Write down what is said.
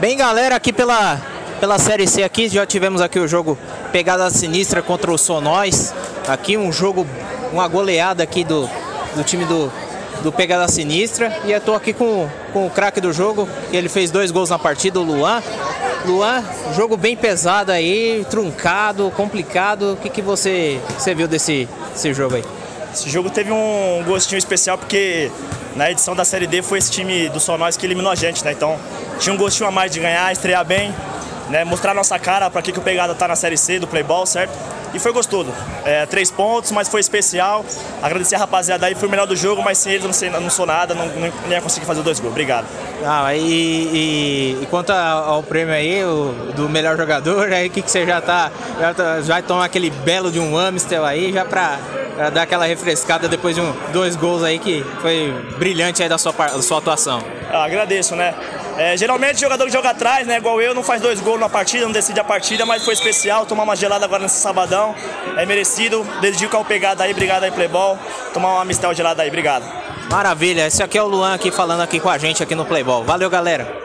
Bem, galera, aqui pela, pela Série C aqui, já tivemos aqui o jogo Pegada Sinistra contra o Sonóis. Aqui um jogo, uma goleada aqui do, do time do, do Pegada Sinistra. E eu tô aqui com, com o craque do jogo, ele fez dois gols na partida, o Luan. Luan, jogo bem pesado aí, truncado, complicado. O que, que você, você viu desse, desse jogo aí? Esse jogo teve um gostinho especial porque na edição da Série D foi esse time do Sonóis que eliminou a gente, né? Então tinha um gostinho a mais de ganhar, estrear bem, né? Mostrar nossa cara para que, que o Pegada tá na Série C do Playball, certo? E foi gostoso. É, três pontos, mas foi especial. Agradecer a rapaziada aí, foi o melhor do jogo, mas sem eles não, sei, não sou nada, não, não ia conseguir fazer dois gols. Obrigado. Ah, e, e, e quanto ao prêmio aí, o, do melhor jogador, aí que, que você já tá, já tá, vai tomar aquele belo de um Amistel aí, já pra, dar aquela refrescada depois de um, dois gols aí que foi brilhante aí da sua, da sua atuação. Ah, agradeço, né? É, geralmente o jogador que joga atrás, né, igual eu, não faz dois gols na partida, não decide a partida, mas foi especial, tomar uma gelada agora nesse sabadão, é merecido, dedico ao pegada aí, obrigado aí Playball, tomar uma Mistel gelada aí, obrigado. Maravilha, esse aqui é o Luan aqui falando aqui com a gente aqui no Playball. Valeu, galera.